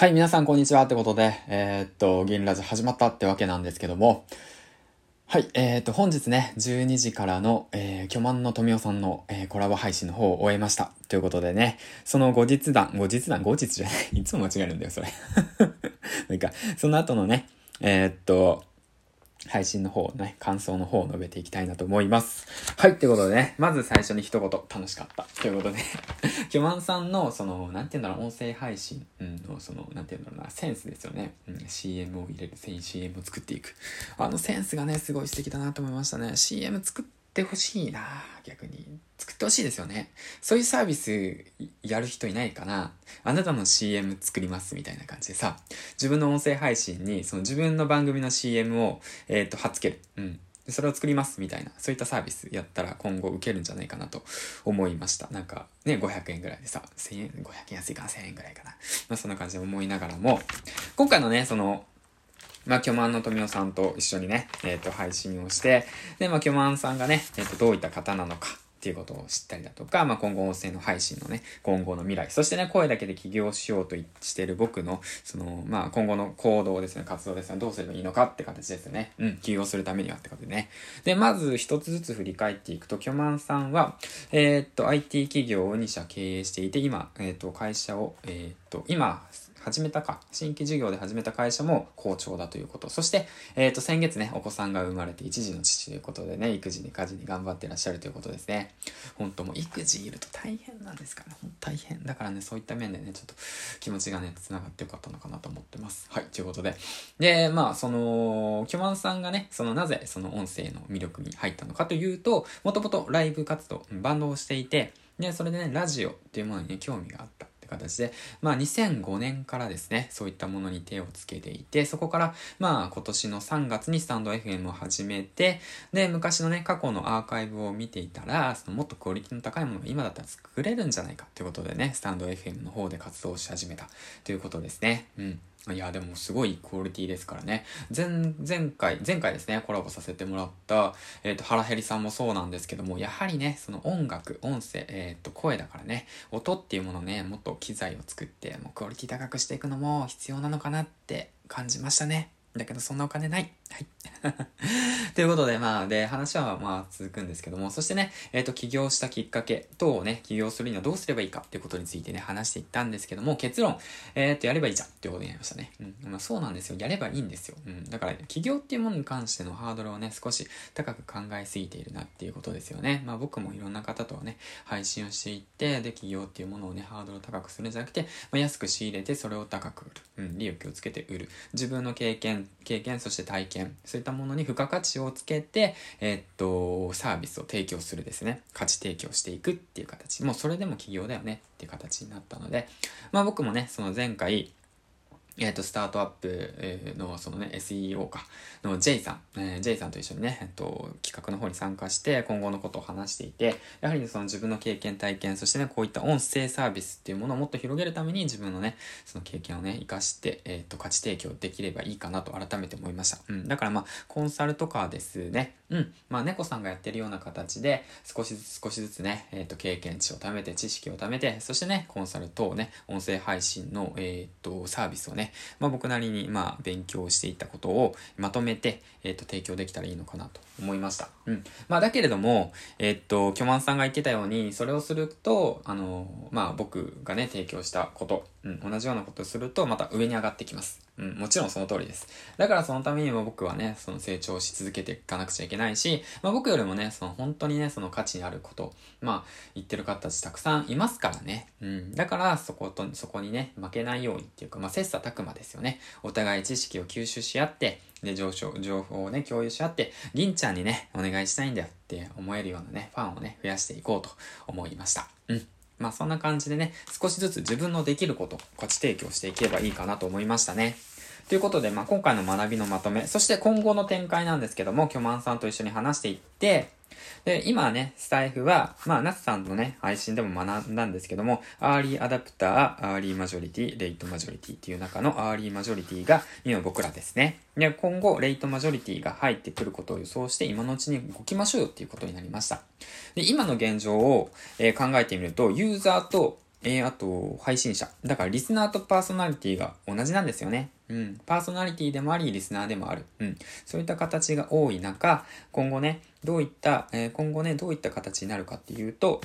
はい、皆さんこんにちはってことで、えー、っと、銀ラジ始まったってわけなんですけども、はい、えー、っと、本日ね、12時からの、えー、巨万の富夫さんの、えー、コラボ配信の方を終えました。ということでね、その後日談、後日談、後日じゃない、いつも間違えるんだよ、それ。なんか、その後のね、えー、っと、配信の方ね、感想の方を述べていきたいなと思います。はい、ということでね、まず最初に一言、楽しかった。ということで、キョマンさんの、その、なんて言うんだろう、音声配信の、その、なんて言うんだろうな、センスですよね。うん、CM を入れる、CM を作っていく。あのセンスがね、すごい素敵だなと思いましたね。CM 作ってほしいな逆に。作ってほしいですよね。そういうサービスやる人いないかなあなたの CM 作りますみたいな感じでさ、自分の音声配信に、その自分の番組の CM を、えっ、ー、と、貼っつける。うん。それを作りますみたいな、そういったサービスやったら今後受けるんじゃないかなと思いました。なんかね、500円ぐらいでさ、1000円、500円安いかな、1000円ぐらいかな。まあそんな感じで思いながらも、今回のね、その、まあ、巨万の富夫さんと一緒にね、えっ、ー、と、配信をして、で、まあ、巨万さんがね、えっ、ー、と、どういった方なのか、っていうことを知ったりだとか、まあ、今後音声の配信のね、今後の未来、そしてね、声だけで起業しようとしてる僕の、その、まあ、今後の行動ですね、活動ですね、どうすればいいのかって形ですね。うん、起業するためにはってことでね。で、まず一つずつ振り返っていくと、巨万さんは、えー、っと、IT 企業を2社経営していて、今、えー、っと、会社を、えー、っと、今、始めたか、新規事業で始めた会社も好調だということ。そして、えっ、ー、と、先月ね、お子さんが生まれて一児の父ということでね、育児に家事に頑張ってらっしゃるということですね。本当もう育児いると大変なんですから、本当大変。だからね、そういった面でね、ちょっと気持ちがね、繋がってよかったのかなと思ってます。はい、ということで。で、まあ、その、キョマンさんがね、その、なぜその音声の魅力に入ったのかというと、もともとライブ活動、バンドをしていて、で、それでね、ラジオっていうものにね、興味があった。形で、まあ2005年からですね、そういったものに手をつけていて、そこからまあ今年の3月にスタンド FM を始めて、で、昔のね、過去のアーカイブを見ていたら、そのもっとクオリティの高いものが今だったら作れるんじゃないかということでね、スタンド FM の方で活動し始めたということですね。うん。いや、でもすごいクオリティですからね。前、前回、前回ですね、コラボさせてもらった、えっ、ー、と、原ヘリさんもそうなんですけども、やはりね、その音楽、音声、えっ、ー、と、声だからね、音っていうものね、もっと機材を作って、もうクオリティ高くしていくのも必要なのかなって感じましたね。だけどそんなお金ない。はい。ということで、まあ、で、話はまあ続くんですけども、そしてね、えっ、ー、と、起業したきっかけとね、起業するにはどうすればいいかっていうことについてね、話していったんですけども、結論、えっ、ー、と、やればいいじゃんっていうことになりましたね。うん。まあ、そうなんですよ。やればいいんですよ。うん。だから、起業っていうものに関してのハードルをね、少し高く考えすぎているなっていうことですよね。まあ、僕もいろんな方とはね、配信をしていって、で、起業っていうものをね、ハードルを高くするんじゃなくて、まあ、安く仕入れて、それを高く売る。うん。利益をつけて売る。自分の経験、経験、そして体験、そういったものに付加価値をつけて、えー、っと、サービスを提供するですね。価値提供していくっていう形。もうそれでも起業だよねっていう形になったので、まあ僕もね、その前回、えっ、と、スタートアップの、そのね、SEO か、の J さん、えー、J さんと一緒にね、えっ、と、企画の方に参加して、今後のことを話していて、やはり、その自分の経験、体験、そしてね、こういった音声サービスっていうものをもっと広げるために、自分のね、その経験をね、活かして、えっ、と、価値提供できればいいかなと改めて思いました。うん。だからまあ、コンサルとかですね、うん。まあ、猫さんがやってるような形で、少しずつ少しずつね、えっ、と、経験値を貯めて、知識を貯めて、そしてね、コンサル等ね、音声配信の、えっ、と、サービスをねまあ僕なりに、まあ、勉強していったことをまとめて、えっ、と、提供できたらいいのかなと思いました。うん。まあ、だけれども、えっ、と、巨万さんが言ってたように、それをすると、あの、まあ、僕がね、提供したこと、うん、同じようなことをすると、また上に上がってきます。うん、もちろんその通りです。だからそのためにも僕はね、その成長し続けていかなくちゃいけないし、まあ僕よりもね、その本当にね、その価値にあること、まあ言ってる方たちたくさんいますからね。うん。だからそこと、そこにね、負けないようにっていうか、まあ切磋琢磨ですよね。お互い知識を吸収し合って、で、情報、情報をね、共有し合って、銀ちゃんにね、お願いしたいんだよって思えるようなね、ファンをね、増やしていこうと思いました。うん。まあそんな感じでね、少しずつ自分のできること、価値提供していけばいいかなと思いましたね。ということで、まあ今回の学びのまとめ、そして今後の展開なんですけども、巨万さんと一緒に話していって、で、今ね、スタイフは、まあ、ナツさんのね、配信でも学んだんですけども、アーリーアダプター、アーリーマジョリティ、レイトマジョリティっていう中のアーリーマジョリティが今僕らですね。で、今後、レイトマジョリティが入ってくることを予想して、今のうちに動きましょうよっていうことになりました。で、今の現状を、えー、考えてみると、ユーザーとえー、あと、配信者。だから、リスナーとパーソナリティが同じなんですよね。うん。パーソナリティでもあり、リスナーでもある。うん。そういった形が多い中、今後ね、どういった、えー、今後ね、どういった形になるかっていうと、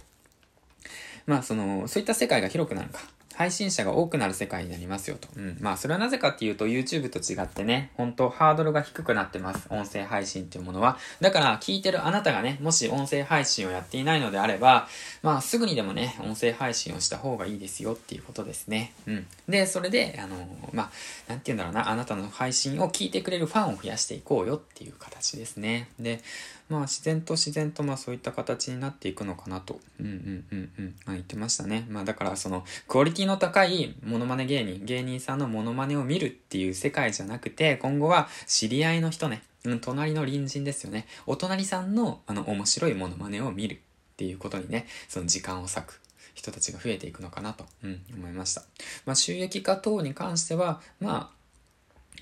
まあ、その、そういった世界が広くなるか。配信者が多くなる世界になりますよと。うん。まあ、それはなぜかっていうと、YouTube と違ってね、本当ハードルが低くなってます。音声配信っていうものは。だから、聞いてるあなたがね、もし音声配信をやっていないのであれば、まあ、すぐにでもね、音声配信をした方がいいですよっていうことですね。うん。で、それで、あの、まあ、なんて言うんだろうな、あなたの配信を聞いてくれるファンを増やしていこうよっていう形ですね。で、まあ自然と自然とまあそういった形になっていくのかなと、うんうんうんうん、まあ、言ってましたね。まあだからそのクオリティの高いモノマネ芸人、芸人さんのモノマネを見るっていう世界じゃなくて、今後は知り合いの人ね、うん、隣の隣人ですよね。お隣さんのあの面白いモノマネを見るっていうことにね、その時間を割く。人たちが増えていくのかなと、うん、思いました。まあ、収益化等に関しては、まあ、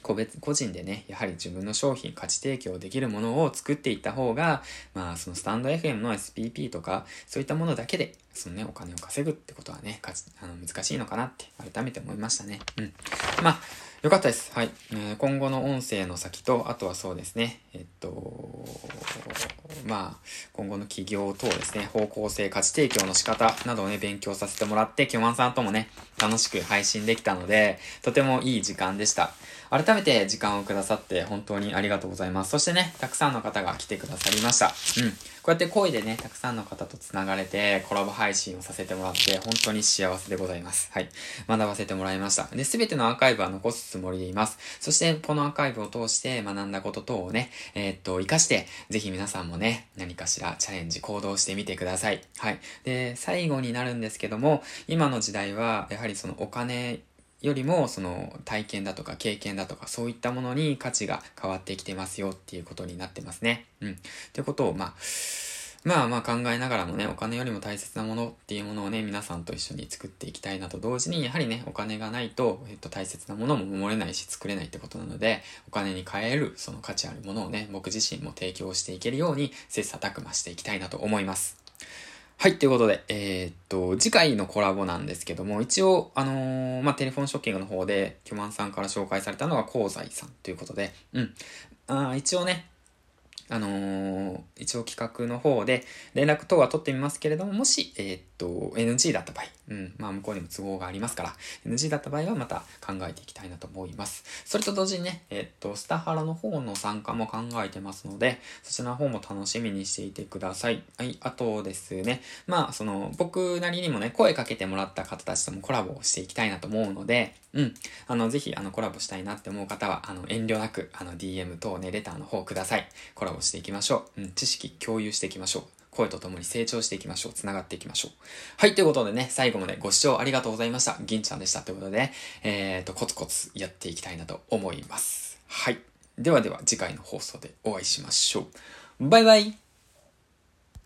個別、個人でね、やはり自分の商品、価値提供できるものを作っていった方が、まあ、そのスタンド FM の SPP とか、そういったものだけで、そのね、お金を稼ぐってことはね、かあの難しいのかなって改めて思いましたね。うん。まあ、よかったです。はい。えー、今後の音声の先と、あとはそうですね、えっと、まあ、今後の企業等ですね、方向性、価値提供の仕方などをね、勉強させてもらって、キョマンさんともね、楽しく配信できたので、とてもいい時間でした。改めて時間をくださって本当にありがとうございます。そしてね、たくさんの方が来てくださりました。うん。こうやって声でね、たくさんの方と繋がれて、コラボ配信をさせてもらって、本当に幸せでございます。はい。学ばせてもらいました。で、すべてのアーカイブは残すつもりでいます。そして、このアーカイブを通して学んだこと等をね、えー、っと、活かして、ぜひ皆さんもね、何かしらチャレンジ、行動してみてください。はい。で、最後になるんですけども、今の時代は、やはりそのお金よりもその体験だとか経験だとかそういったものに価値が変わってきてますよっていうことになってますね。うん。ってことを、まあ、まあまあ考えながらもね、お金よりも大切なものっていうものをね、皆さんと一緒に作っていきたいなと同時に、やはりね、お金がないと、えっと、大切なものも守れないし作れないってことなので、お金に変える、その価値あるものをね、僕自身も提供していけるように、切磋琢磨していきたいなと思います。はい、ということで、えー、っと、次回のコラボなんですけども、一応、あのー、まあ、テレフォンショッキングの方で、キョマンさんから紹介されたのは香西さんということで、うん。あ一応ね、あのー、一応企画の方で連絡等は取ってみますけれども、もし、えー、っと、NG だった場合、うん、まあ向こうにも都合がありますから、NG だった場合はまた考えていきたいなと思います。それと同時にね、えー、っと、スタハラの方の参加も考えてますので、そちらの方も楽しみにしていてください。はい、あとですね、まあその、僕なりにもね、声かけてもらった方たちともコラボをしていきたいなと思うので、うん。あの、ぜひ、あの、コラボしたいなって思う方は、あの、遠慮なく、あの、DM 等ね、レターの方ください。コラボしていきましょう。うん、知識共有していきましょう。声と共に成長していきましょう。繋がっていきましょう。はい、ということでね、最後までご視聴ありがとうございました。銀ちゃんでした。ということで、ね、えーと、コツコツやっていきたいなと思います。はい。ではでは、次回の放送でお会いしましょう。バイバイ